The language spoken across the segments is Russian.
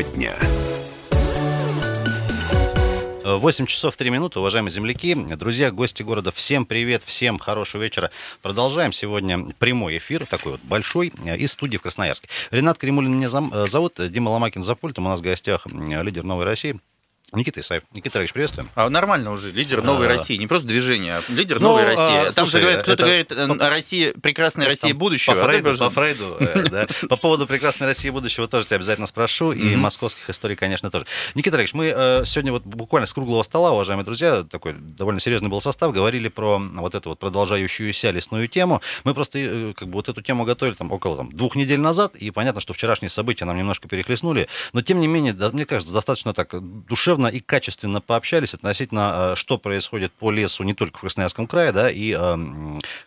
Тема дня. 8 часов 3 минуты, уважаемые земляки, друзья, гости города, всем привет, всем хорошего вечера. Продолжаем сегодня прямой эфир, такой вот большой, из студии в Красноярске. Ренат Кремулин меня зовут, Дима Ломакин за пультом, у нас в гостях лидер «Новой России», Никита Исаев. Никита Ильич, приветствуем. А нормально уже, лидер Новой а, России. Не просто движение, а лидер ну, Новой России. А, Там слушай, же говорят, кто-то говорит, по, Россия, прекрасная Россия будущего. По Фрейду, по, Фрейду э, да. по поводу прекрасной России будущего тоже тебя обязательно спрошу. И московских историй, конечно, тоже. Никита Ильич, мы э, сегодня вот буквально с круглого стола, уважаемые друзья, такой довольно серьезный был состав, говорили про вот эту вот продолжающуюся лесную тему. Мы просто э, как бы вот эту тему готовили там около там, двух недель назад, и понятно, что вчерашние события нам немножко перехлестнули, но тем не менее, мне кажется, достаточно так душевно и качественно пообщались относительно, э, что происходит по лесу не только в Красноярском крае, да, и э,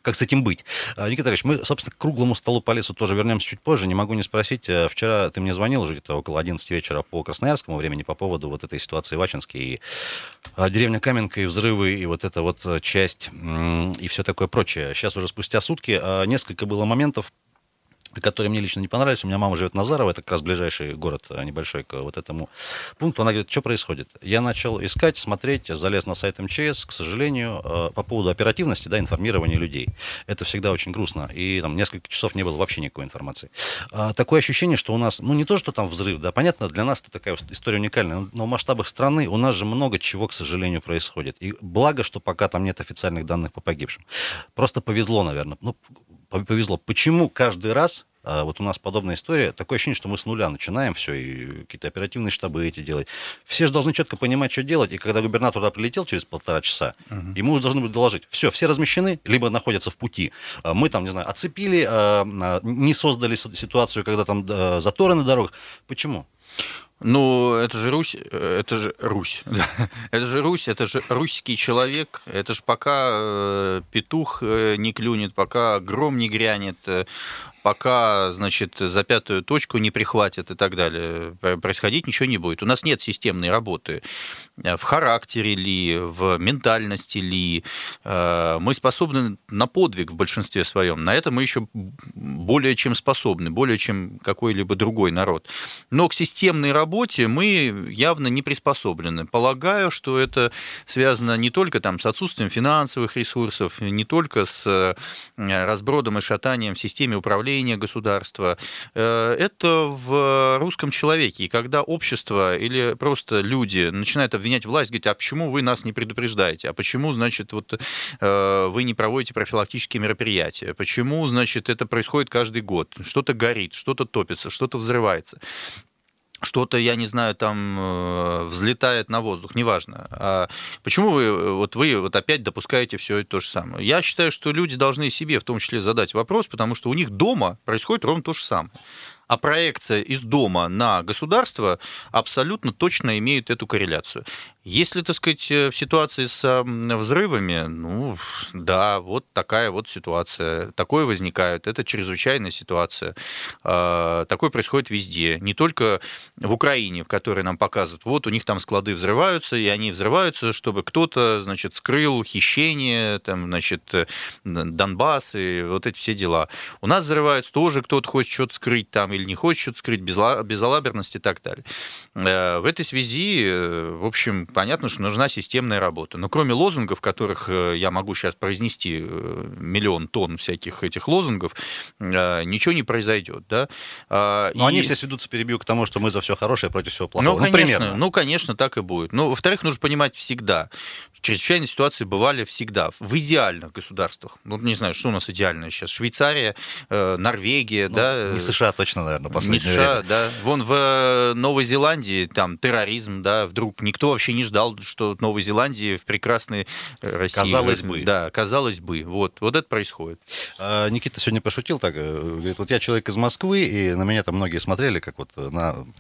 как с этим быть. Э, Никита Ильич, мы, собственно, к круглому столу по лесу тоже вернемся чуть позже. Не могу не спросить, вчера ты мне звонил уже где-то около 11 вечера по красноярскому времени по поводу вот этой ситуации в Ачинске и деревня Каменка, и взрывы, и вот эта вот часть, и все такое прочее. Сейчас уже спустя сутки несколько было моментов, которые мне лично не понравились. У меня мама живет в Назарово, это как раз ближайший город а, небольшой к вот этому пункту. Она говорит, что происходит? Я начал искать, смотреть, залез на сайт МЧС, к сожалению, э, по поводу оперативности, да, информирования людей. Это всегда очень грустно. И там несколько часов не было вообще никакой информации. А, такое ощущение, что у нас, ну не то, что там взрыв, да, понятно, для нас это такая история уникальная, но в масштабах страны у нас же много чего, к сожалению, происходит. И благо, что пока там нет официальных данных по погибшим. Просто повезло, наверное. Ну, повезло. Почему каждый раз а вот у нас подобная история. Такое ощущение, что мы с нуля начинаем все, и какие-то оперативные штабы эти делать. Все же должны четко понимать, что делать. И когда губернатор туда прилетел через полтора часа, uh-huh. ему уже должны быть доложить. Все, все размещены, либо находятся в пути. А мы там, не знаю, оцепили, а, не создали ситуацию, когда там заторы на дорогах. Почему? Ну, это же Русь, э, это же Русь, это же Русь, это же русский человек, это же пока э, петух э, не клюнет, пока гром не грянет, пока, значит, за пятую точку не прихватят и так далее, происходить ничего не будет. У нас нет системной работы в характере ли, в ментальности ли. Э, мы способны на подвиг в большинстве своем. На это мы еще более чем способны, более чем какой-либо другой народ. Но к системной работе мы явно не приспособлены. Полагаю, что это связано не только там, с отсутствием финансовых ресурсов, не только с э, разбродом и шатанием в системе управления управления государства. Э, это в русском человеке. И когда общество или просто люди начинают обвинять власть, говорить, а почему вы нас не предупреждаете? А почему, значит, вот э, вы не проводите профилактические мероприятия? Почему, значит, это происходит каждый год? Что-то горит, что-то топится, что-то взрывается что-то, я не знаю, там э, взлетает на воздух, неважно. А почему вы вот вы вот опять допускаете все то же самое? Я считаю, что люди должны себе в том числе задать вопрос, потому что у них дома происходит ровно то же самое а проекция из дома на государство абсолютно точно имеют эту корреляцию. Если, так сказать, э, в ситуации с взрывами, ну, да, вот такая вот ситуация. Такое возникает. Это чрезвычайная ситуация. А, такое происходит везде. Не только в Украине, в которой нам показывают, вот у них там склады взрываются, и они взрываются, чтобы кто-то, значит, скрыл хищение, там, значит, э, Донбасс и вот эти все дела. У нас взрываются тоже, кто-то хочет что-то скрыть там или не хочет что-то скрыть, безалаберность и так далее. Э, в этой связи, в общем, понятно, что нужна системная работа. Но кроме лозунгов, которых э, я могу сейчас произнести э, миллион тонн всяких этих лозунгов, э, ничего не произойдет. Да? А, Но и... они все сведутся, перебью, к тому, что мы за все хорошее против всего плохого. Ну, ну конечно, примерно. ну, конечно, так и будет. Но, во-вторых, нужно понимать всегда, чрезвычайные ситуации бывали всегда, в идеальных государствах. Ну, не знаю, что у нас идеальное сейчас. Швейцария, Норвегия, ну, да. Не США точно, наверное, последнее Не США, время. да. Вон в Новой Зеландии там терроризм, да, вдруг никто вообще не не ждал, что Новой Зеландии в прекрасной э, России... Казалось бы. Да, казалось бы. Вот, вот это происходит. А, Никита сегодня пошутил так, э, говорит, вот я человек из Москвы, и на меня там многие смотрели, как вот на там,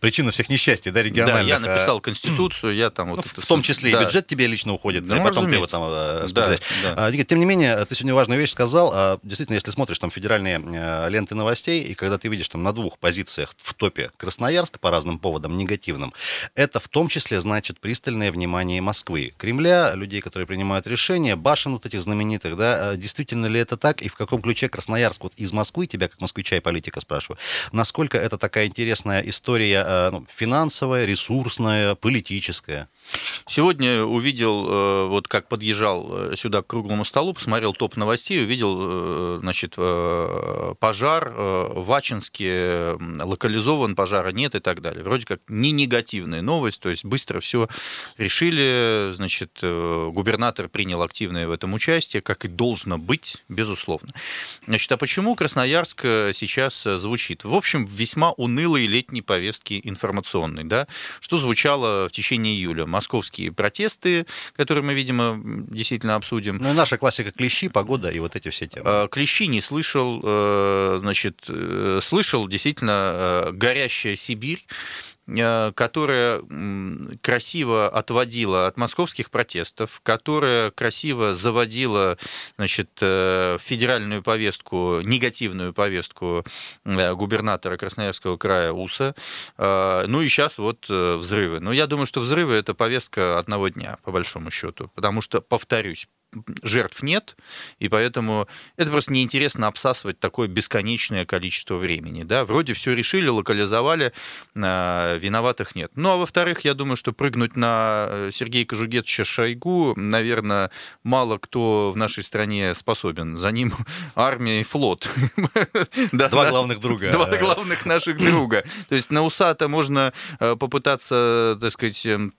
причину всех несчастий, да, региональных. Да, я написал а, Конституцию, я там вот... Ну, в том числе да. и бюджет тебе лично уходит, ну, да, и потом разумеется. ты его там э, распределяешь. Да, да. А, Никита, тем не менее, ты сегодня важную вещь сказал. А, действительно, если смотришь там федеральные ленты новостей, и когда ты видишь там на двух позициях в топе Красноярск по разным поводам негативным, это в том числе значит будет пристальное внимание Москвы, Кремля, людей, которые принимают решения, башен вот этих знаменитых, да, действительно ли это так, и в каком ключе Красноярск? Вот из Москвы, тебя как москвича и политика спрашиваю, насколько это такая интересная история ну, финансовая, ресурсная, политическая? Сегодня увидел, э, вот как подъезжал э, сюда к круглому столу, посмотрел топ новостей, увидел, э, значит, пожар в Ачинске, локализован, пожара нет и так далее. Вроде как не негативная новость, то есть быстро все решили, значит, губернатор принял активное в этом участие, как и должно быть, безусловно. Значит, а почему Красноярск сейчас звучит? В общем, весьма унылые летней повестки информационной, да, что звучало в течение июля московские протесты, которые мы, видимо, действительно обсудим. Ну и наша классика клещи, погода и вот эти все темы. А, клещи не слышал, э, значит, э, слышал действительно э, горящая Сибирь. Э, которая красиво отводила от московских протестов, которая красиво заводила значит, э, федеральную повестку, негативную повестку э, губернатора Красноярского края УСа. Ну и сейчас вот взрывы. Но я думаю, что взрывы – это повестка одного дня, по большому счету. Потому что, повторюсь, жертв нет, и поэтому это просто неинтересно обсасывать такое бесконечное количество времени. Да? Вроде все решили, локализовали, а, виноватых нет. Ну, а во-вторых, я думаю, что прыгнуть на э, Сергея Кожугетовича Шойгу, наверное, мало кто в нашей стране способен. За ним армия и флот. Два главных друга. Два главных наших друга. То есть на УСА-то можно э, попытаться, так сказать, эм,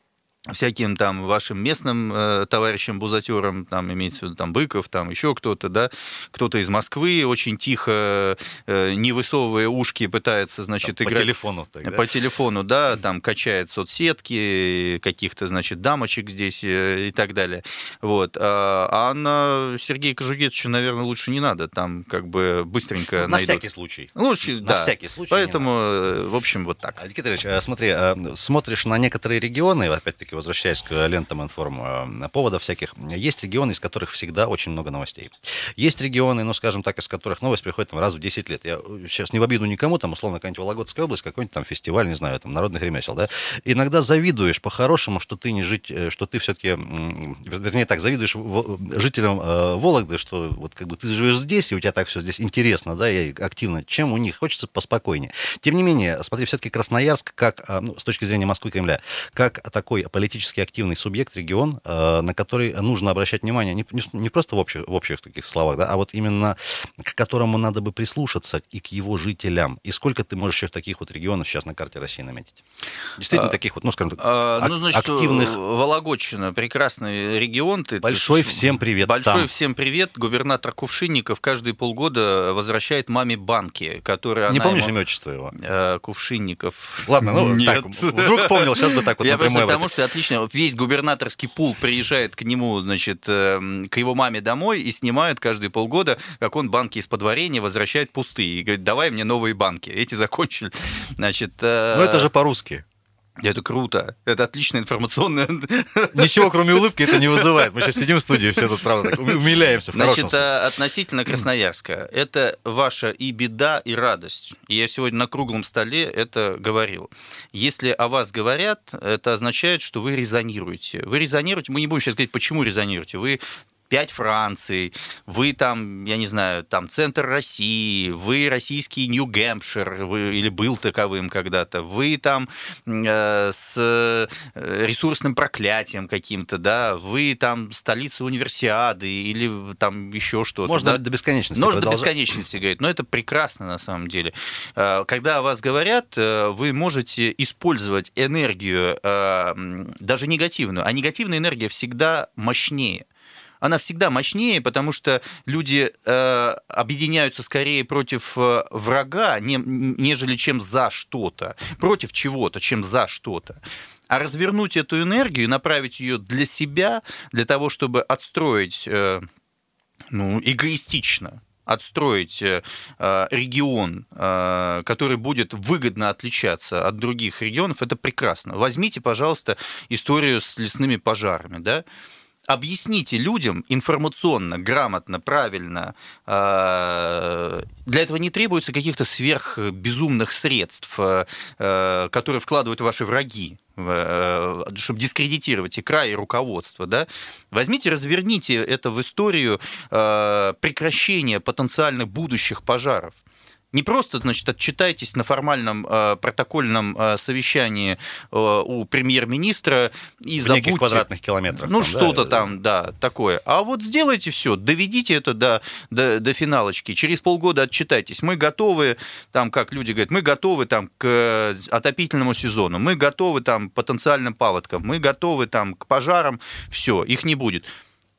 всяким там вашим местным э, товарищам бузатерам, там имеется в виду там Быков, там еще кто-то, да, кто-то из Москвы очень тихо, э, не высовывая ушки, пытается, значит, там, играть... По телефону. Так, да? По телефону, да, там качает соцсетки, каких-то, значит, дамочек здесь э, и так далее. Вот. А, а на Сергея Кожугетовича, наверное, лучше не надо, там как бы быстренько На найдут. всякий случай. Лучше, на да. всякий случай. Поэтому, э, в общем, вот так. Никита Ильич, э, смотри, смотришь на некоторые регионы, опять-таки, возвращаясь к лентам информ э, поводов всяких, есть регионы, из которых всегда очень много новостей. Есть регионы, ну, скажем так, из которых новость приходит там, раз в 10 лет. Я сейчас не в обиду никому, там, условно, какая-нибудь Вологодская область, какой-нибудь там фестиваль, не знаю, там, народных ремесел, да. Иногда завидуешь по-хорошему, что ты не жить, э, что ты все-таки, вернее так, завидуешь жителям э, Вологды, что вот как бы ты живешь здесь, и у тебя так все здесь интересно, да, и активно, чем у них хочется поспокойнее. Тем не менее, смотри, все-таки Красноярск, как, ну, с точки зрения Москвы Кремля, как такой политически активный субъект, регион, э, на который нужно обращать внимание не, не просто в общих, в общих таких словах, да, а вот именно к которому надо бы прислушаться и к его жителям. И сколько ты можешь еще таких вот регионов сейчас на карте России наметить? Действительно, а, таких вот, ну, скажем так, а, ну, значит, активных... Вологодчина, прекрасный регион. Ты, большой ты, всем привет Большой там. всем привет. Губернатор Кувшинников каждый полгода возвращает маме банки, которые Не помнишь ему... имя, отчество его? Э, Кувшинников. Ладно, ну, Нет. так, вдруг помнил, сейчас бы так вот Я просто потому, что отлично, весь губернаторский пул приезжает к нему, значит, эм, к его маме домой и снимают каждые полгода, как он банки из подворения возвращает пустые. И говорит, давай мне новые банки. Эти закончили. Значит, э, Ну это же по-русски. Это круто. Это отличная информационная... Ничего, кроме улыбки, это не вызывает. Мы сейчас сидим в студии, все тут, правда, так умиляемся. Значит, э, относительно Красноярска. Это ваша и беда, и радость. я сегодня на круглом столе это говорил. Если о вас говорят, это означает, что вы резонируете. Вы резонируете, мы не будем сейчас говорить, почему резонируете. Вы пять Франций, вы там, я не знаю, там центр России, вы российский Нью-Гэмпшир, вы, или был таковым когда-то, вы там э, с э, ресурсным проклятием каким-то, да, вы там столица универсиады или там еще что-то. Можно да? до бесконечности. Можно продолжать. до бесконечности говорить, но это прекрасно на самом деле. Э, когда о вас говорят, э, вы можете использовать энергию даже негативную, а негативная энергия всегда мощнее она всегда мощнее, потому что люди э, объединяются скорее против э, врага, не, нежели чем за что-то, против чего-то, чем за что-то. А развернуть эту энергию, направить ее для себя, для того, чтобы отстроить, э, ну, эгоистично, отстроить э, э регион, который будет выгодно отличаться от других регионов, это прекрасно. Возьмите, пожалуйста, историю с лесными пожарами, да? Объясните людям информационно, грамотно, правильно. А, для этого не требуется каких-то сверхбезумных средств, а, которые вкладывают ваши враги э, чтобы дискредитировать и край, и руководство, да, возьмите, разверните это в историю э, прекращения потенциальных будущих пожаров. Не просто, значит, отчитайтесь на формальном э, протокольном э, совещании э, у премьер-министра и В забудьте... неких квадратных километрах. Ну, что-то да? там, да, такое. А вот сделайте все, доведите это до, до, до финалочки. Через полгода отчитайтесь. Мы готовы, там, как люди говорят, мы готовы там к э, отопительному сезону, мы готовы там к потенциальным паводкам, мы готовы там к пожарам. Все, их не будет.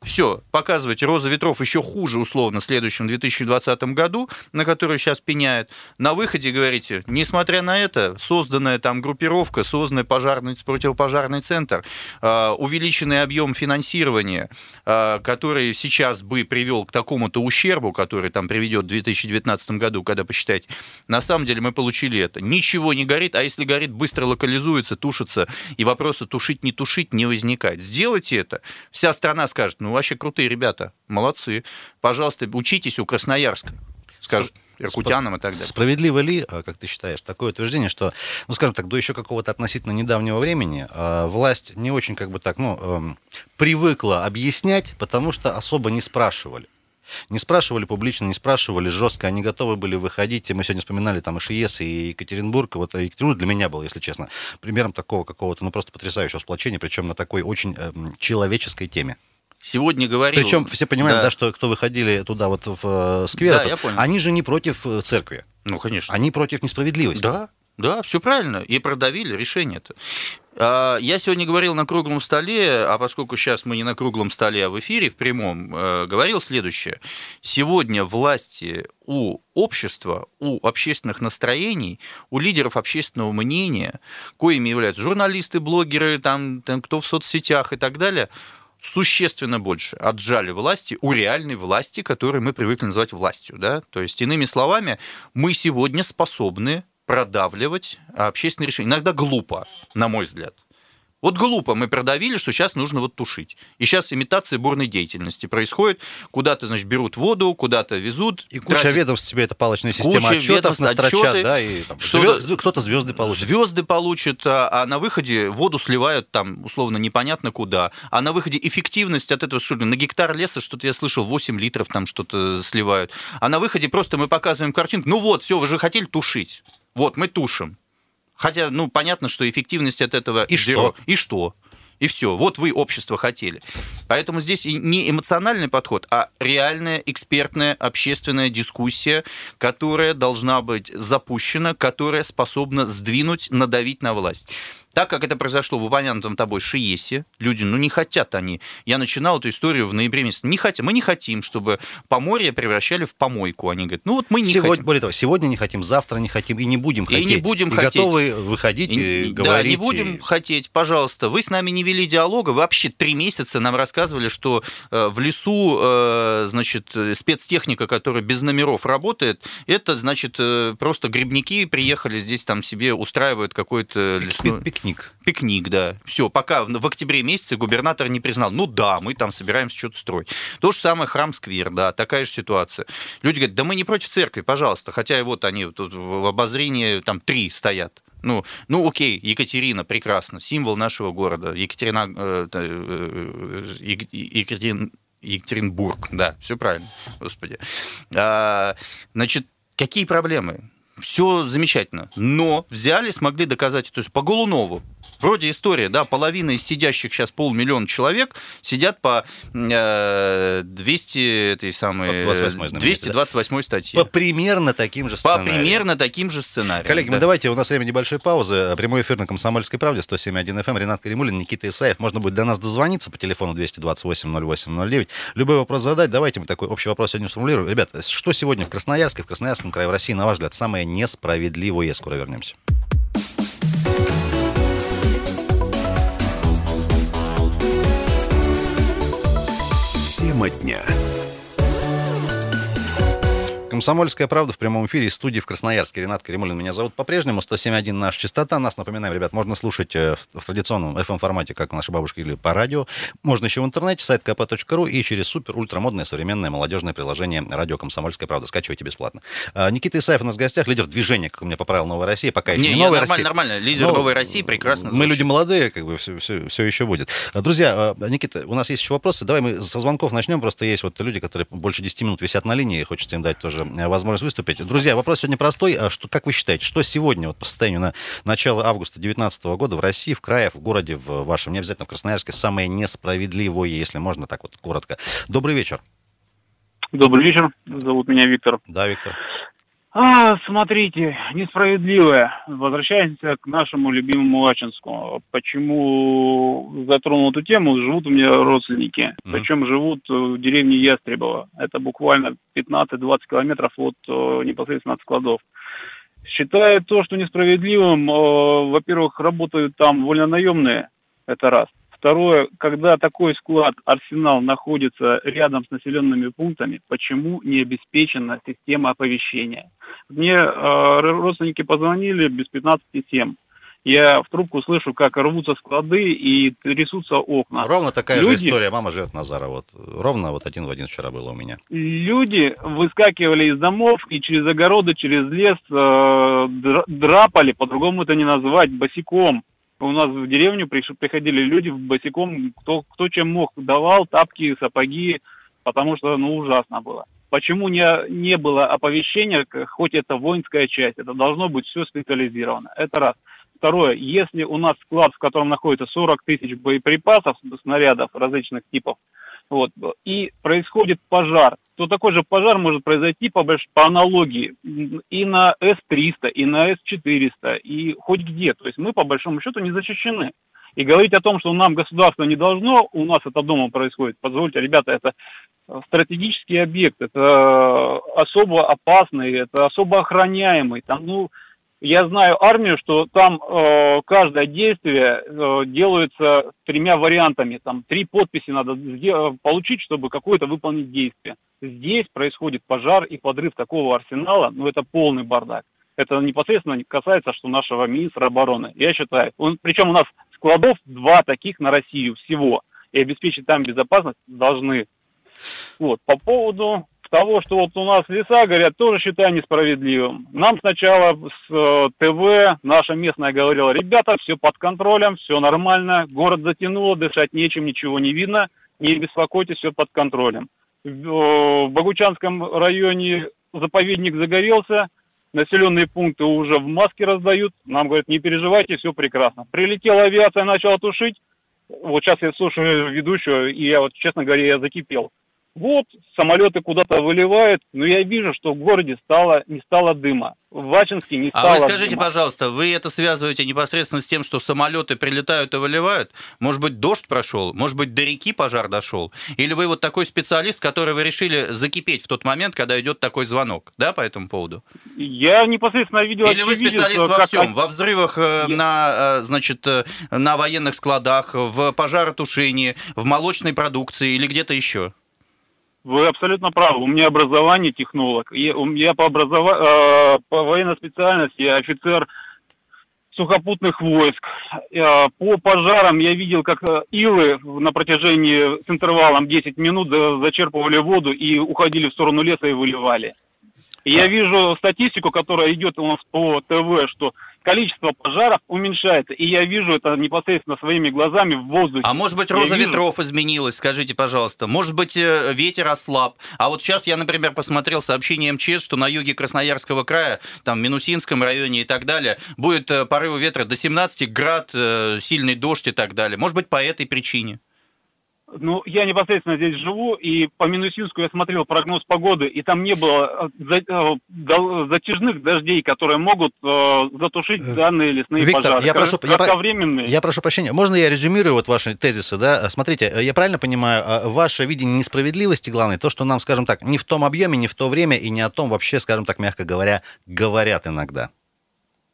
Все, показывайте «Роза ветров» еще хуже, условно, в следующем 2020 году, на который сейчас пеняет. На выходе говорите, несмотря на это, созданная там группировка, созданный пожарный, противопожарный центр, э, увеличенный объем финансирования, э, который сейчас бы привел к такому-то ущербу, который там приведет в 2019 году, когда посчитаете, на самом деле мы получили это. Ничего не горит, а если горит, быстро локализуется, тушится, и вопроса тушить, не тушить не возникает. Сделайте это, вся страна скажет, ну, вообще крутые ребята, молодцы. Пожалуйста, учитесь у Красноярска, скажут иркутянам и так далее. Справедливо ли, а, как ты считаешь, такое утверждение, что, ну, скажем так, до еще какого-то относительно недавнего времени а, власть не очень, как бы так, ну, эм, привыкла объяснять, потому что особо не спрашивали. Не спрашивали публично, не спрашивали жестко, они готовы были выходить. И мы сегодня вспоминали там и ШИЕС, и Екатеринбург. Вот Екатеринбург для меня был, если честно, примером такого какого-то, ну, просто потрясающего сплочения, причем на такой очень эм, человеческой теме. Сегодня говорил... Причем все понимают, Да. да. что кто выходили туда вот в э, сквер, Да, этот, они же не против э, церкви, Ну, конечно. они против несправедливости. Да, да, все правильно. И продавили решение-то. А, Я сегодня говорил на круглом столе, а поскольку сейчас мы не на круглом столе, а в эфире, в прямом, э, говорил следующее. Сегодня власти у общества, у общественных настроений, у лидеров общественного мнения, коими являются журналисты, блогеры, там, там, кто в соцсетях и так далее, существенно больше отжали власти у реальной власти, которую мы привыкли называть властью. Да? То есть, иными словами, мы сегодня способны продавливать общественные решения. Иногда глупо, на мой взгляд. Вот глупо мы продавили, что сейчас нужно вот тушить. И сейчас имитация бурной деятельности происходит. Куда-то, значит, берут воду, куда-то везут. И куча тратят- ведомств себе это палочная система Куча отчетов настрочат, отчеты, да, и там, звё- кто-то звезды получит. Звезды получат, а а на выходе воду сливают там, условно, непонятно куда. А на выходе эффективность от этого, что на гектар леса, что-то я слышал, 8 литров там что-то сливают. А на выходе просто мы показываем картинку. Ну вот, все, вы же хотели тушить. Вот, мы тушим. Хотя, ну, понятно, что эффективность от этого... И что? И что? И все. Вот вы общество хотели. Поэтому здесь не эмоциональный подход, а реальная экспертная общественная дискуссия, которая должна быть запущена, которая способна сдвинуть, надавить на власть. Так как это произошло в упомянутом тобой ШИЕСе, люди, ну, не хотят они. Я начинал эту историю в ноябре месяце. Не хотим. Мы не хотим, чтобы Поморье превращали в помойку. Они говорят, ну, вот мы не сегодня, хотим. Более того, сегодня не хотим, завтра не хотим и не будем И хотеть. не будем и хотеть. готовы выходить и, И- говорить. Да, не будем и- хотеть, пожалуйста. Вы с нами не вели диалога. Вы вообще три месяца нам рассказывали, что э, в лесу, э, значит, спецтехника, которая без номеров работает, это, значит, э, просто грибники приехали здесь там себе устраивают какой-то лесной Пикник. пикник, да. Все, пока в октябре месяце губернатор не признал. Ну да, мы там собираемся что-то строить. То же самое храм-сквер, да, такая же ситуация. Люди говорят, да мы не против церкви, пожалуйста. Хотя вот они тут в обозрении там три стоят. Ну, ну окей, Екатерина, прекрасно, символ нашего города. Екатерина, э, э, э, Ек- Екатерин- Екатеринбург, да, все правильно, господи. А, значит, какие проблемы? Все замечательно. Но взяли, смогли доказать, то есть по Голунову. Вроде история, да, половина из сидящих сейчас полмиллиона человек сидят по э, 200 этой самой, По 28-й знаменитой, 228 статье. По примерно таким же По сценариям. примерно таким же сценариям. Коллеги, да. мы давайте, у нас время небольшой паузы. Прямой эфир на Комсомольской правде, 107.1 FM. Ренат Каримулин, Никита Исаев. Можно будет до нас дозвониться по телефону 228-08-09. Любой вопрос задать. Давайте мы такой общий вопрос сегодня сформулируем. Ребята, что сегодня в Красноярске, в Красноярском крае, в России, на ваш взгляд, самое несправедливое? Скоро вернемся. Тема дня. Комсомольская правда в прямом эфире из студии в Красноярске. Ренат Каримулин меня зовут по-прежнему. 107.1 наш частота. Нас, напоминаем, ребят, можно слушать э, в традиционном FM-формате, как наши бабушки или по радио. Можно еще в интернете, сайт kp.ru и через супер ультрамодное современное молодежное приложение «Радио Комсомольская правда». Скачивайте бесплатно. А, Никита Исаев у нас в гостях, лидер движения, как у меня поправил «Новая Россия». Пока еще не, не «Новая нормально, Россия». Нормально, лидер Но «Новой России» прекрасно Мы звучит. люди молодые, как бы все, все, все еще будет. Друзья, Никита, у нас есть еще вопросы. Давай мы со звонков начнем. Просто есть вот люди, которые больше 10 минут висят на линии, хочется им дать тоже возможность выступить. Друзья, вопрос сегодня простой. А что, как вы считаете, что сегодня вот по состоянию на начало августа 2019 года в России, в крае, в городе в вашем, не обязательно в Красноярске, самое несправедливое, если можно так вот коротко? Добрый вечер. Добрый вечер. Зовут меня Виктор. Да, Виктор. А, смотрите, несправедливое. Возвращаемся к нашему любимому Ачинску. Почему затронул эту тему? Живут у меня родственники. Mm-hmm. Причем живут в деревне Ястребово. Это буквально 15-20 километров от э, непосредственно от складов. Считаю то, что несправедливым, э, во-первых, работают там вольнонаемные, это раз. Второе, когда такой склад, арсенал находится рядом с населенными пунктами, почему не обеспечена система оповещения? Мне э, родственники позвонили без 15,7. Я в трубку слышу, как рвутся склады и трясутся окна. Ровно такая Люди... же история. Мама живет Назара. Вот. Ровно вот один в один вчера было у меня. Люди выскакивали из домов и через огороды, через лес э, драпали, по-другому это не назвать, босиком у нас в деревню приходили люди босиком, кто, кто чем мог, давал тапки, сапоги, потому что, ну, ужасно было. Почему не, не было оповещения, хоть это воинская часть, это должно быть все специализировано. Это раз. Второе, если у нас склад, в котором находится 40 тысяч боеприпасов, снарядов различных типов, вот, и происходит пожар, то такой же пожар может произойти по, по аналогии и на С-300, и на С-400, и хоть где. То есть мы по большому счету не защищены. И говорить о том, что нам государство не должно, у нас это дома происходит, позвольте, ребята, это стратегический объект, это особо опасный, это особо охраняемый. Там, ну, я знаю армию, что там э, каждое действие э, делается тремя вариантами. Там три подписи надо получить, чтобы какое-то выполнить действие. Здесь происходит пожар и подрыв такого арсенала, ну это полный бардак. Это непосредственно касается, что нашего министра обороны. Я считаю, он, причем у нас складов два таких на Россию всего. И обеспечить там безопасность должны. Вот, по поводу того, что вот у нас леса горят, тоже считаю несправедливым. Нам сначала с э, ТВ наша местная говорила, ребята, все под контролем, все нормально, город затянуло, дышать нечем, ничего не видно, не беспокойтесь, все под контролем. В, э, в Богучанском районе заповедник загорелся, населенные пункты уже в маске раздают, нам говорят, не переживайте, все прекрасно. Прилетела авиация, начала тушить, вот сейчас я слушаю ведущего, и я вот, честно говоря, я закипел. Вот, самолеты куда-то выливают, но я вижу, что в городе стало, не стало дыма. В Вачинске не стало А вы скажите, дыма. пожалуйста, вы это связываете непосредственно с тем, что самолеты прилетают и выливают? Может быть, дождь прошел? Может быть, до реки пожар дошел? Или вы вот такой специалист, который вы решили закипеть в тот момент, когда идет такой звонок, да, по этому поводу? Я непосредственно видел... Или вы специалист видел, во как... всем? Во взрывах э, я... на, э, значит, э, на военных складах, в пожаротушении, в молочной продукции или где-то еще? Вы абсолютно правы. У меня образование технолог. Я, я по, образова... Э, по военной специальности я офицер сухопутных войск. Э, по пожарам я видел, как э, илы на протяжении с интервалом 10 минут зачерпывали воду и уходили в сторону леса и выливали. И я вижу статистику, которая идет у нас по ТВ, что количество пожаров уменьшается. И я вижу это непосредственно своими глазами в воздухе. А может быть, роза я ветров вижу... изменилась, скажите, пожалуйста. Может быть, э, ветер ослаб. А вот сейчас я, например, посмотрел сообщение МЧС, что на юге Красноярского края, там, в Минусинском районе и так далее, будет э, порывы ветра до 17 град, э, сильный дождь и так далее. Может быть, по этой причине. Ну, я непосредственно здесь живу, и по Минусинску я смотрел прогноз погоды, и там не было э, э, затяжных дождей, которые могут э, затушить данные лесные Виктор, пожары. Я прошу, я, я прошу прощения, можно я резюмирую вот ваши тезисы, да? Смотрите, я правильно понимаю, ваше видение несправедливости, главное, то, что нам, скажем так, не в том объеме, не в то время, и не о том вообще, скажем так, мягко говоря, говорят иногда.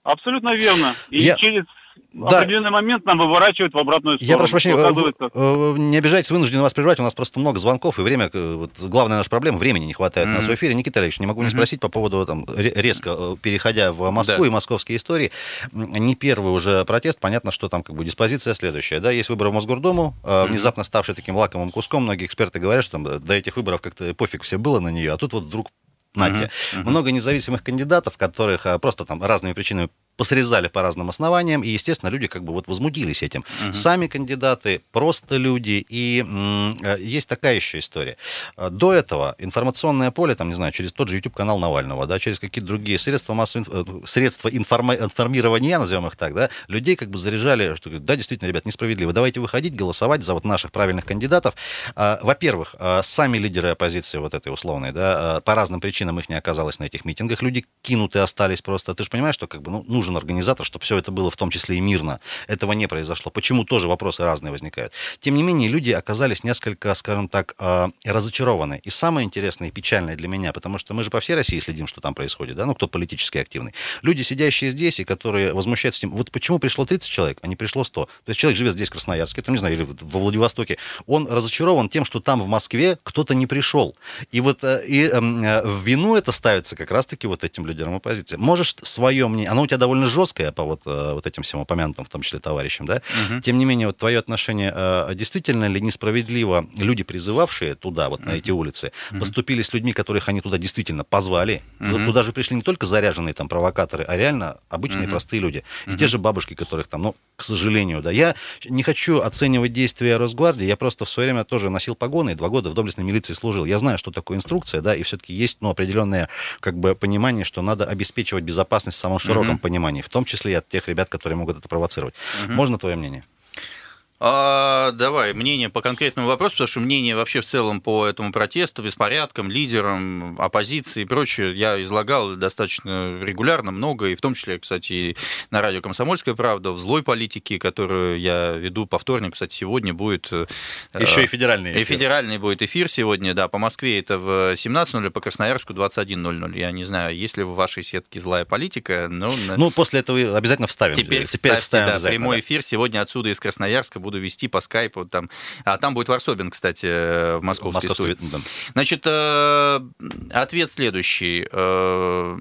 Абсолютно верно. И я... через да. определенный момент нам выворачивают в обратную сторону. Я прошу прощения, оказывается... не обижайтесь, вынужден вас прервать, у нас просто много звонков, и время, вот, главная наша проблема, времени не хватает mm-hmm. на свой эфире. Никита Алексеевич, не могу не спросить по поводу, там, резко переходя в Москву да. и московские истории, не первый уже протест, понятно, что там как бы диспозиция следующая, да, есть выборы в Мосгордуму, mm-hmm. внезапно ставшие таким лакомым куском, многие эксперты говорят, что там до этих выборов как-то пофиг все было на нее, а тут вот вдруг Нате. Uh-huh, uh-huh. Много независимых кандидатов, которых просто там разными причинами посрезали по разным основаниям, и, естественно, люди как бы вот возмутились этим. Угу. Сами кандидаты, просто люди, и э, есть такая еще история. Э, до этого информационное поле, там, не знаю, через тот же YouTube-канал Навального, да, через какие-то другие средства массовой, э, средства информа- информирования, назовем их так, да, людей как бы заряжали, что, да, действительно, ребят, несправедливо, давайте выходить, голосовать за вот наших правильных кандидатов. Э, во-первых, э, сами лидеры оппозиции вот этой условной, да, э, по разным причинам их не оказалось на этих митингах, люди кинуты остались просто. Ты же понимаешь, что как бы, ну, нужно нужен организатор, чтобы все это было в том числе и мирно. Этого не произошло. Почему тоже вопросы разные возникают. Тем не менее, люди оказались несколько, скажем так, а, разочарованы. И самое интересное и печальное для меня, потому что мы же по всей России следим, что там происходит, да, ну, кто политически активный. Люди, сидящие здесь и которые возмущаются тем, вот почему пришло 30 человек, а не пришло 100. То есть человек живет здесь, в Красноярске, там, не знаю, или во Владивостоке, он разочарован тем, что там, в Москве, кто-то не пришел. И вот э, и, эм, э, в вину это ставится как раз-таки вот этим лидерам оппозиции. Можешь свое мнение, оно у тебя довольно жесткая по вот, э, вот этим всем упомянутым, в том числе товарищам, да, угу. тем не менее, вот твое отношение, э, действительно ли несправедливо люди, призывавшие туда, вот угу. на эти улицы, угу. поступили с людьми, которых они туда действительно позвали, угу. туда же пришли не только заряженные там провокаторы, а реально обычные угу. простые люди. И угу. те же бабушки, которых там, ну, к сожалению, да. Я не хочу оценивать действия Росгвардии, я просто в свое время тоже носил погоны, и два года в доблестной милиции служил. Я знаю, что такое инструкция, да, и все-таки есть, ну, определенное, как бы, понимание, что надо обеспечивать безопасность в самом широком угу. понимании, в том числе и от тех ребят, которые могут это провоцировать. Угу. Можно твое мнение? А, давай, мнение по конкретному вопросу, потому что мнение вообще в целом по этому протесту, беспорядкам, лидерам, оппозиции и прочее я излагал достаточно регулярно, много, и в том числе, кстати, на радио «Комсомольская правда», в «Злой политике», которую я веду по вторникам, кстати, сегодня будет... Э, Еще и федеральный эфир. И федеральный будет эфир сегодня, да, по Москве это в 17.00, по Красноярску 21.00. Я не знаю, есть ли в вашей сетке «Злая политика», но... Ну, после этого обязательно вставим. Теперь, Теперь вставим да, прямой эфир сегодня отсюда из Красноярска буду вести по скайпу. Там. А там будет Варсобин, кстати, в московской Москва, студии. Да. Значит, э, ответ следующий. Э,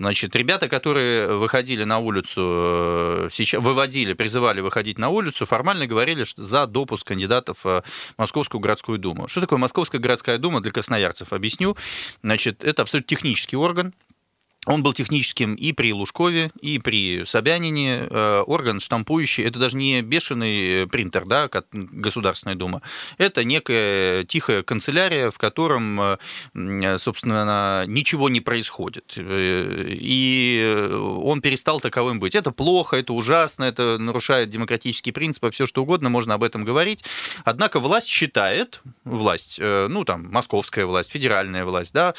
значит, ребята, которые выходили на улицу, э, сейчас, выводили, призывали выходить на улицу, формально говорили что за допуск кандидатов в Московскую городскую думу. Что такое Московская городская дума для красноярцев? Объясню. Значит, это абсолютно технический орган, он был техническим и при Лужкове, и при Собянине. Э, орган штампующий, это даже не бешеный принтер, да, Государственная Дума. Это некая тихая канцелярия, в котором, э, собственно, ничего не происходит. Э, и он перестал таковым быть. Это плохо, это ужасно, это нарушает демократические принципы, все что угодно, можно об этом говорить. Однако власть считает, власть, ну там, московская власть, федеральная власть, да,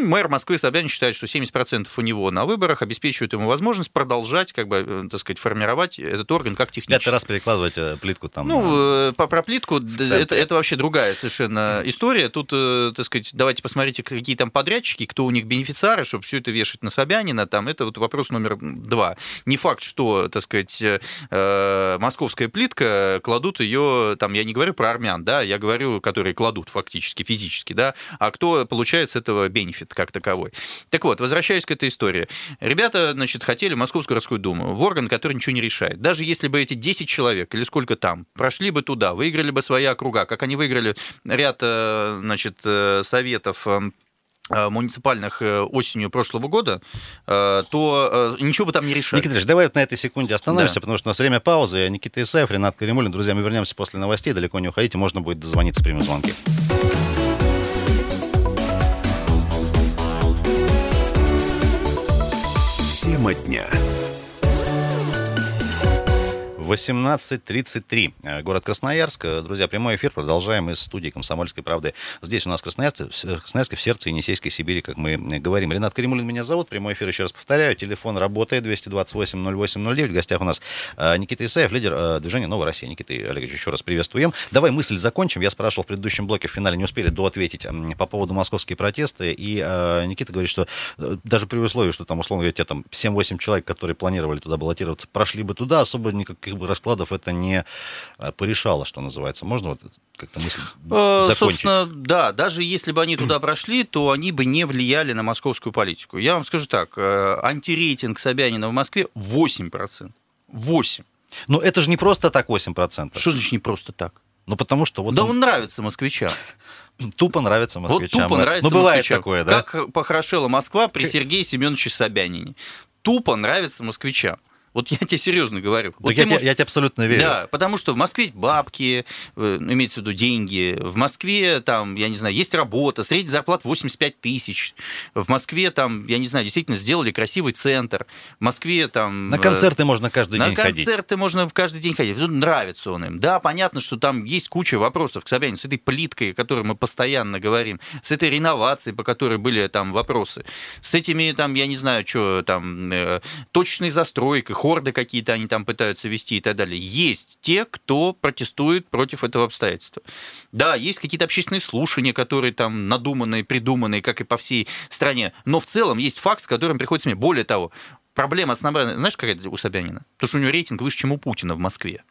Мэр Москвы Собянин считает, что 70% у него на выборах обеспечивают ему возможность продолжать, как бы, э, так сказать, формировать этот орган как технический. Пятый раз перекладывать э, плитку там. Ну, на... про плитку это, это вообще другая совершенно история. Тут, э, так сказать, давайте посмотрите, какие там подрядчики, кто у них бенефициары, чтобы все это вешать на Собянина. Там это вот вопрос номер два. Не факт, что, так сказать, московская плитка кладут ее, там, я не говорю про армян, да, я говорю, которые кладут фактически, физически, да, а кто получает с этого бенефит бенефит как таковой. Так вот, возвращаясь к этой истории. Ребята, значит, хотели Московскую городскую думу, в орган, который ничего не решает. Даже если бы эти 10 человек или сколько там прошли бы туда, выиграли бы свои округа, как они выиграли ряд, э, значит, э, советов э, муниципальных осенью прошлого года, то ничего бы там не решали. Никита Ильич, давай вот на этой секунде остановимся, да. потому что у нас время паузы. Никита Исаев, Ренат Каримулин. Друзья, мы вернемся после новостей. Далеко не уходите, можно будет дозвониться в прямом Тема дня. В 18.33. Э, город Красноярск. Э, друзья, прямой эфир продолжаем из студии «Комсомольской правды». Здесь у нас в Красноярске, в сердце Енисейской Сибири, как мы говорим. Ренат Каримулин меня зовут. Прямой эфир, еще раз повторяю. Телефон работает 228-08-09. В гостях у нас Никита Исаев, лидер движения «Новая Россия». Никита Олегович, еще раз приветствуем. Давай мысль закончим. Я спрашивал в предыдущем блоке, в финале не успели доответить по поводу московских протесты. И Никита говорит, что даже при условии, что там, условно говоря, те там 7-8 человек, которые планировали туда баллотироваться, прошли бы туда, особо никаких бы раскладов это не э, порешало, что называется. Можно вот как-то мысль э, закончить? Собственно, да, даже если бы они туда прошли, то они бы не влияли на московскую политику. Я вам скажу так, э, антирейтинг Собянина в Москве 8%. 8%. Но это же не просто так 8%. Что значит не просто так? Ну, потому что вот... Да он, он нравится москвичам. Тупо нравится москвичам. Вот тупо нравится Ну, бывает москвичам. такое, да? Как похорошела Москва при Сергее Семеновиче Собянине. Тупо нравится москвичам. Вот я тебе серьезно говорю. Так вот я, можешь... я, тебе абсолютно верю. Да, потому что в Москве бабки, э, имеется в виду деньги. В Москве там, я не знаю, есть работа, средняя зарплата 85 тысяч. В Москве там, я не знаю, действительно сделали красивый центр. В Москве там... На концерты э, можно каждый на день ходить. На концерты можно каждый день ходить. Нравится он им. Да, понятно, что там есть куча вопросов к Собянину с этой плиткой, о которой мы постоянно говорим, с этой реновацией, по которой были там вопросы, с этими там, я не знаю, что там, э, точечной застройкой, хорды какие-то они там пытаются вести и так далее. Есть те, кто протестует против этого обстоятельства. Да, есть какие-то общественные слушания, которые там надуманные, придуманные, как и по всей стране. Но в целом есть факт, с которым приходится мне. Более того, проблема основная, знаешь, какая у Собянина? Потому что у него рейтинг выше, чем у Путина в Москве.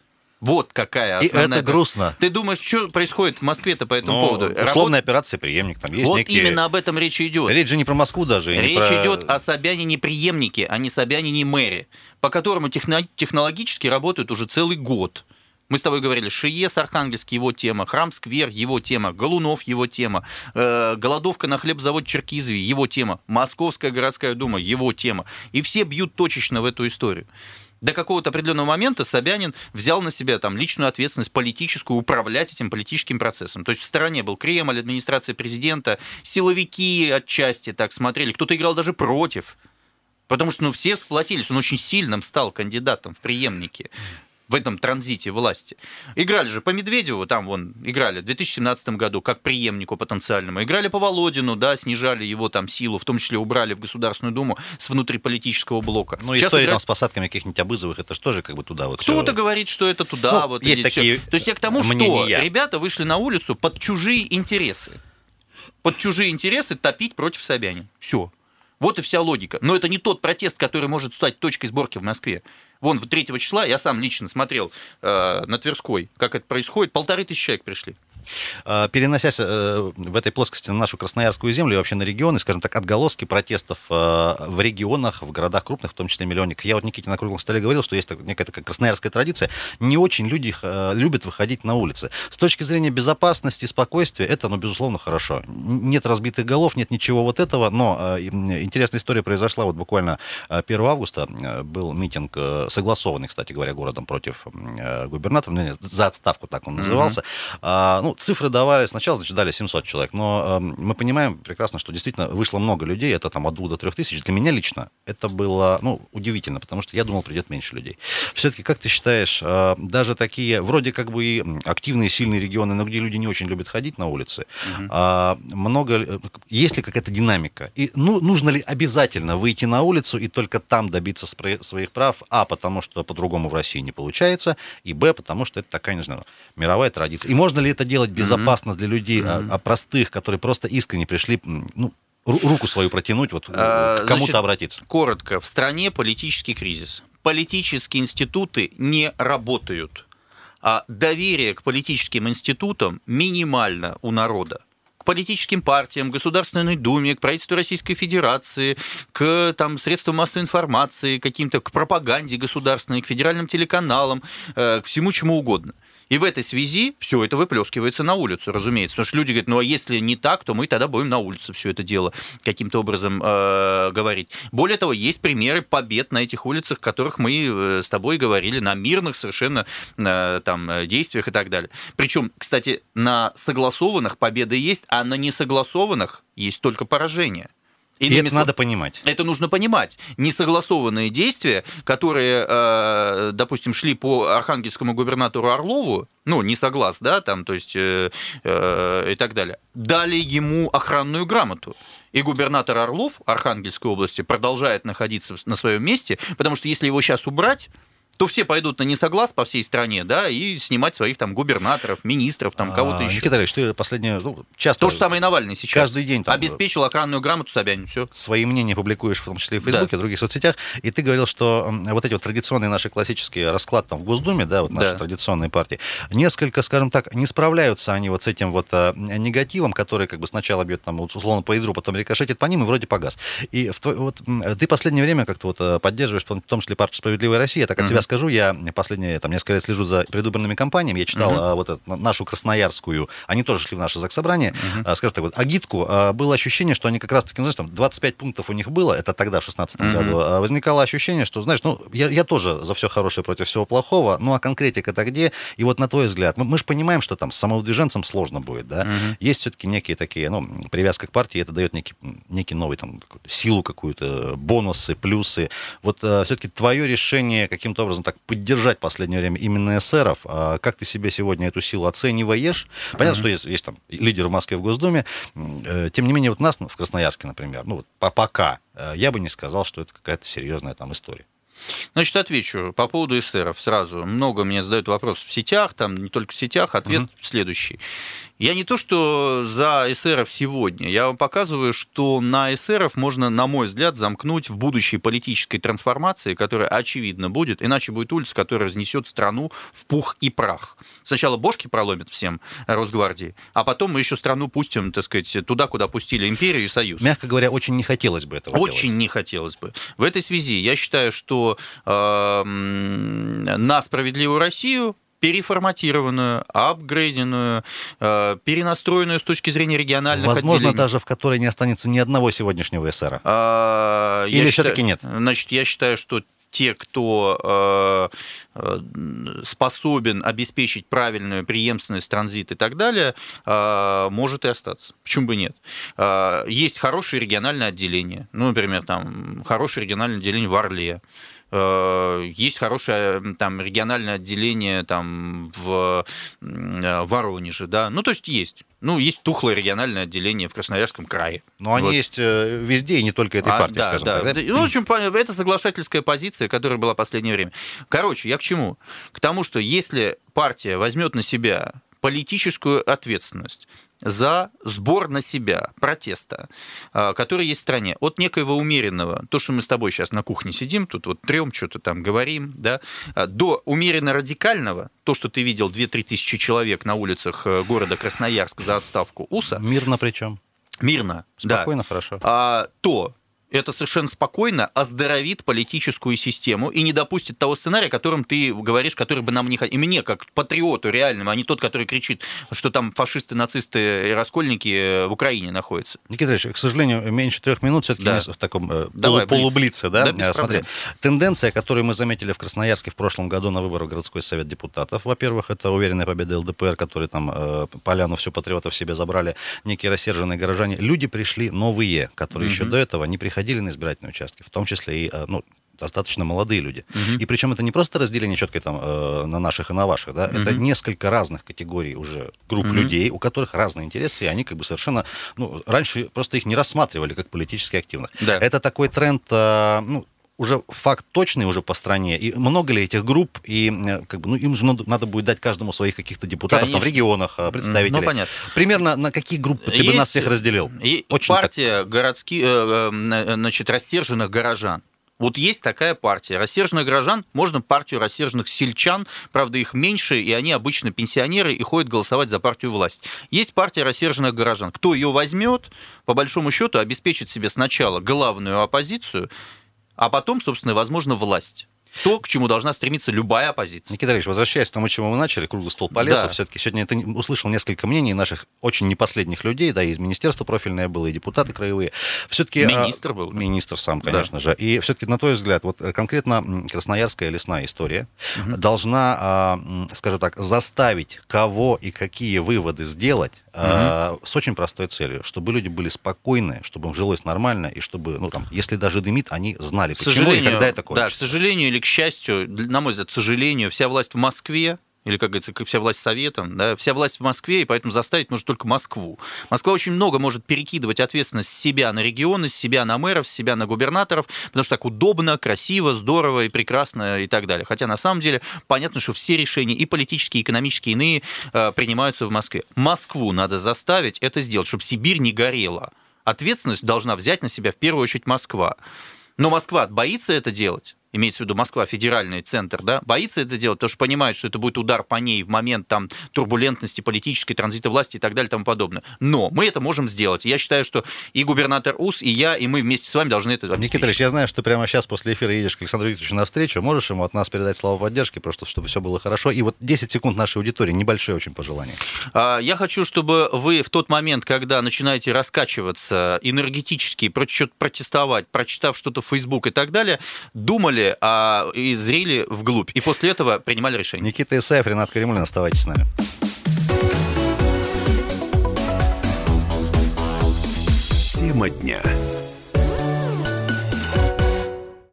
Вот какая основная... И это грустно. Ты думаешь, что происходит в Москве-то по этому ну, поводу? Условная Работ... операция «Преемник». Там есть вот некие... именно об этом речь идет. Речь же не про Москву даже. Речь про... идет о Собянине преемнике, а не Собянине мэре, по которому техно... технологически работают уже целый год. Мы с тобой говорили, Шиес Архангельский его тема, Храм-сквер его тема, Голунов его тема, э, голодовка на хлебзавод Черкизови его тема, Московская городская дума его тема. И все бьют точечно в эту историю до какого-то определенного момента Собянин взял на себя там личную ответственность политическую управлять этим политическим процессом. То есть в стороне был Кремль, администрация президента, силовики отчасти так смотрели, кто-то играл даже против. Потому что ну, все сплотились, он очень сильным стал кандидатом в преемнике в этом транзите власти. Играли же по Медведеву, там вон, играли в 2017 году как преемнику потенциальному. Играли по Володину, да, снижали его там силу, в том числе убрали в Государственную Думу с внутриполитического блока. Ну, Сейчас история играть... там с посадками каких-нибудь Обызовых, это же тоже как бы туда вот Кто-то все... говорит, что это туда ну, вот. Есть такие все. То есть я к тому, что ребята вышли на улицу под чужие интересы. Под чужие интересы топить против Собянина. Все. Вот и вся логика. Но это не тот протест, который может стать точкой сборки в Москве. Вон, 3 числа я сам лично смотрел э, на Тверской, как это происходит. Полторы тысячи человек пришли. А, переносясь э, в этой плоскости на нашу красноярскую землю и вообще на регионы, скажем так, отголоски протестов э, в регионах, в городах крупных, в том числе миллионник. Я вот Никите на круглом столе говорил, что есть некая такая красноярская традиция. Не очень люди э, любят выходить на улицы. С точки зрения безопасности, спокойствия, это, ну, безусловно, хорошо. Нет разбитых голов, нет ничего вот этого, но интересная история произошла вот буквально 1 августа. Был митинг, согласованный, кстати говоря, городом против губернатора, ну, за отставку так он назывался. Mm-hmm. Ну, цифры давали, сначала, значит, дали 700 человек, но э, мы понимаем прекрасно, что действительно вышло много людей, это там от 2 до 3 тысяч. Для меня лично это было, ну, удивительно, потому что я думал, придет меньше людей. Все-таки, как ты считаешь, э, даже такие, вроде как бы и активные, сильные регионы, но где люди не очень любят ходить на улицы, угу. э, много, есть ли какая-то динамика? И ну, нужно ли обязательно выйти на улицу и только там добиться своих прав? А, потому что по-другому в России не получается, и Б, потому что это такая, не знаю, мировая традиция. И можно ли это делать делать безопасно mm-hmm. для людей, mm-hmm. а, а простых, которые просто искренне пришли, ну, руку свою протянуть, вот а, к кому-то обратиться? Коротко. В стране политический кризис. Политические институты не работают. А доверие к политическим институтам минимально у народа к политическим партиям, к Государственной Думе, к правительству Российской Федерации, к там, средствам массовой информации, каким-то, к пропаганде государственной, к федеральным телеканалам, э, к всему чему угодно. И в этой связи все это выплескивается на улицу, разумеется. Потому что люди говорят, ну а если не так, то мы тогда будем на улице все это дело каким-то образом э, говорить. Более того, есть примеры побед на этих улицах, о которых мы э, с тобой говорили, на мирных совершенно э, там действиях и так далее. Причем, кстати, на согласованных победы есть, а на несогласованных есть только поражение. И это надо понимать. Это нужно понимать. Несогласованные действия, которые, э, допустим, шли по архангельскому губернатору Орлову, ну, не соглас, да, там, то есть, э, э, и так далее, дали ему охранную грамоту. И губернатор Орлов Архангельской области продолжает находиться на своем месте, потому что если его сейчас убрать, то все пойдут на несоглас по всей стране, да, и снимать своих там губернаторов, министров, там кого-то а, еще. Никита Ильич, ты последнее, ну, часто... То же самое и Навальный сейчас. Каждый день там... Обеспечил охранную грамоту Собянин, все. Свои мнения публикуешь, в том числе и в Фейсбуке, да. в других соцсетях, и ты говорил, что вот эти вот традиционные наши классические расклад там в Госдуме, да, вот наши да. традиционные партии, несколько, скажем так, не справляются они вот с этим вот а, негативом, который как бы сначала бьет там условно по ядру, потом рикошетит по ним и вроде погас. И в твой, вот ты последнее время как-то вот а, поддерживаешь, в том числе партию «Справедливая Россия», так от mm-hmm. тебя скажу, я последние там, несколько лет слежу за предвыборными кампаниями, я читал uh-huh. вот эту, нашу красноярскую, они тоже шли в наше заксобрание, uh-huh. а, скажем так, вот, агитку, а, было ощущение, что они как раз-таки, ну, знаешь, там 25 пунктов у них было, это тогда, в 16 uh-huh. году, возникало ощущение, что, знаешь, ну, я, я тоже за все хорошее против всего плохого, ну, а конкретика-то где? И вот на твой взгляд, мы, мы же понимаем, что там с самовыдвиженцем сложно будет, да? Uh-huh. Есть все-таки некие такие, ну, привязка к партии, это дает некий, некий новый, там, силу какую-то, бонусы, плюсы. Вот а, все-таки твое решение каким-то образом так поддержать последнее время именно эсеров. А как ты себе сегодня эту силу оцениваешь? Понятно, mm-hmm. что есть, есть там лидер в Москве в Госдуме. Э, тем не менее, вот нас в Красноярске, например, ну, пока э, я бы не сказал, что это какая-то серьезная там история. Значит, отвечу по поводу эсеров сразу. Много мне задают вопрос в сетях, там не только в сетях. Ответ угу. следующий. Я не то, что за эсеров сегодня. Я вам показываю, что на эсеров можно, на мой взгляд, замкнуть в будущей политической трансформации, которая очевидно будет, иначе будет улица, которая разнесет страну в пух и прах. Сначала бошки проломят всем Росгвардии, а потом мы еще страну пустим, так сказать, туда, куда пустили империю и Союз. Мягко говоря, очень не хотелось бы этого Очень делать. не хотелось бы. В этой связи я считаю, что э, на справедливую Россию переформатированную, апгрейденную, э, перенастроенную с точки зрения региональных Возможно, отделений. даже в которой не останется ни одного сегодняшнего эсера. А, Или все-таки нет? Значит, я считаю, что те, кто э, э, способен обеспечить правильную преемственность, транзит и так далее, э, может и остаться. Почему бы нет? Э, есть хорошее региональное отделение. Ну, например, там хорошее региональное отделение в Орле. Э, есть хорошее там региональное отделение там в э, Воронеже, да. Ну, то есть есть. Ну, есть тухлое региональное отделение в Красноярском крае. Но они вот. есть э, везде, и не только этой а, партии, да, скажем да. так. Да? Ну, в общем, это соглашательская позиция, которая была в последнее время. Короче, я к чему? К тому, что если партия возьмет на себя политическую ответственность за сбор на себя протеста, а, который есть в стране, от некоего умеренного, то, что мы с тобой сейчас на кухне сидим, тут вот трем, что-то там говорим, да, а, до умеренно радикального, то, что ты видел 2-3 тысячи человек на улицах э, города Красноярск за отставку УСа. Мирно причем. Мирно, Спокойно, да. хорошо. А, то это совершенно спокойно оздоровит политическую систему и не допустит того сценария, о котором ты говоришь, который бы нам не хотел. И мне, как патриоту реальному, а не тот, который кричит, что там фашисты, нацисты и раскольники в Украине находятся. Никита Ильич, к сожалению, меньше трех минут все-таки да. в таком э, Давай, полублице. Да? Да, э, Смотри, тенденция, которую мы заметили в Красноярске в прошлом году на выборах в городской совет депутатов, во-первых, это уверенная победа ЛДПР, которые там э, поляну всю патриотов себе забрали, некие рассерженные горожане. Люди пришли новые, которые угу. еще до этого не приходили приходили на избирательные участки, в том числе и э, ну, достаточно молодые люди. Угу. И причем это не просто разделение четкое там э, на наших и на ваших, да, угу. это несколько разных категорий уже групп угу. людей, у которых разные интересы, и они как бы совершенно, ну, раньше просто их не рассматривали как политически активных. Да. Это такой тренд, э, ну, уже факт точный уже по стране, и много ли этих групп, и э, как бы, ну, им же надо, надо будет дать каждому своих каких-то депутатов Конечно. там в регионах, э, представителей. Ну, понятно. Примерно на какие группы ты Есть бы нас всех разделил? И Очень партия так... городских, э, значит, рассерженных горожан. Вот есть такая партия. Рассерженных горожан, можно партию рассерженных сельчан, правда, их меньше, и они обычно пенсионеры и ходят голосовать за партию власть. Есть партия рассерженных горожан. Кто ее возьмет, по большому счету, обеспечит себе сначала главную оппозицию, а потом, собственно, возможно, власть то, к чему должна стремиться любая оппозиция. Никита Ильич, возвращаясь к тому, чему мы начали, круглый стол по лесу, да. все-таки сегодня ты услышал несколько мнений наших очень непоследних людей, да, из министерства профильное было, и депутаты краевые. Все-таки, а, Министр а, был. Министр сам, конечно да. же. И все-таки, на твой взгляд, вот э, конкретно красноярская лесная история угу. должна, а, скажем так, заставить кого и какие выводы сделать э, с очень простой целью, чтобы люди были спокойны, чтобы им жилось нормально, и чтобы, ну там, если даже дымит, они знали, К почему и сожалению, когда это да, к кончится. сожалению или к счастью, на мой взгляд, к сожалению, вся власть в Москве, или, как говорится, вся власть советом, да, вся власть в Москве, и поэтому заставить может только Москву. Москва очень много может перекидывать ответственность с себя на регионы, с себя на мэров, с себя на губернаторов, потому что так удобно, красиво, здорово и прекрасно и так далее. Хотя на самом деле понятно, что все решения и политические, и экономические, иные э, принимаются в Москве. Москву надо заставить это сделать, чтобы Сибирь не горела. Ответственность должна взять на себя в первую очередь Москва. Но Москва боится это делать, имеется в виду Москва, федеральный центр, да, боится это делать, потому что понимает, что это будет удар по ней в момент там турбулентности политической, транзита власти и так далее и тому подобное. Но мы это можем сделать. Я считаю, что и губернатор УС, и я, и мы вместе с вами должны это Никита обеспечить. Ильич, я знаю, что ты прямо сейчас после эфира едешь к Александру Викторовичу навстречу. Можешь ему от нас передать слова поддержки, просто чтобы все было хорошо. И вот 10 секунд нашей аудитории, небольшое очень пожелание. А, Я хочу, чтобы вы в тот момент, когда начинаете раскачиваться энергетически, протестовать, прочитав что-то в Facebook и так далее, думали а, и зрели вглубь. И после этого принимали решение. Никита Исаев, Ренат Каримулин, оставайтесь с нами. Тема дня.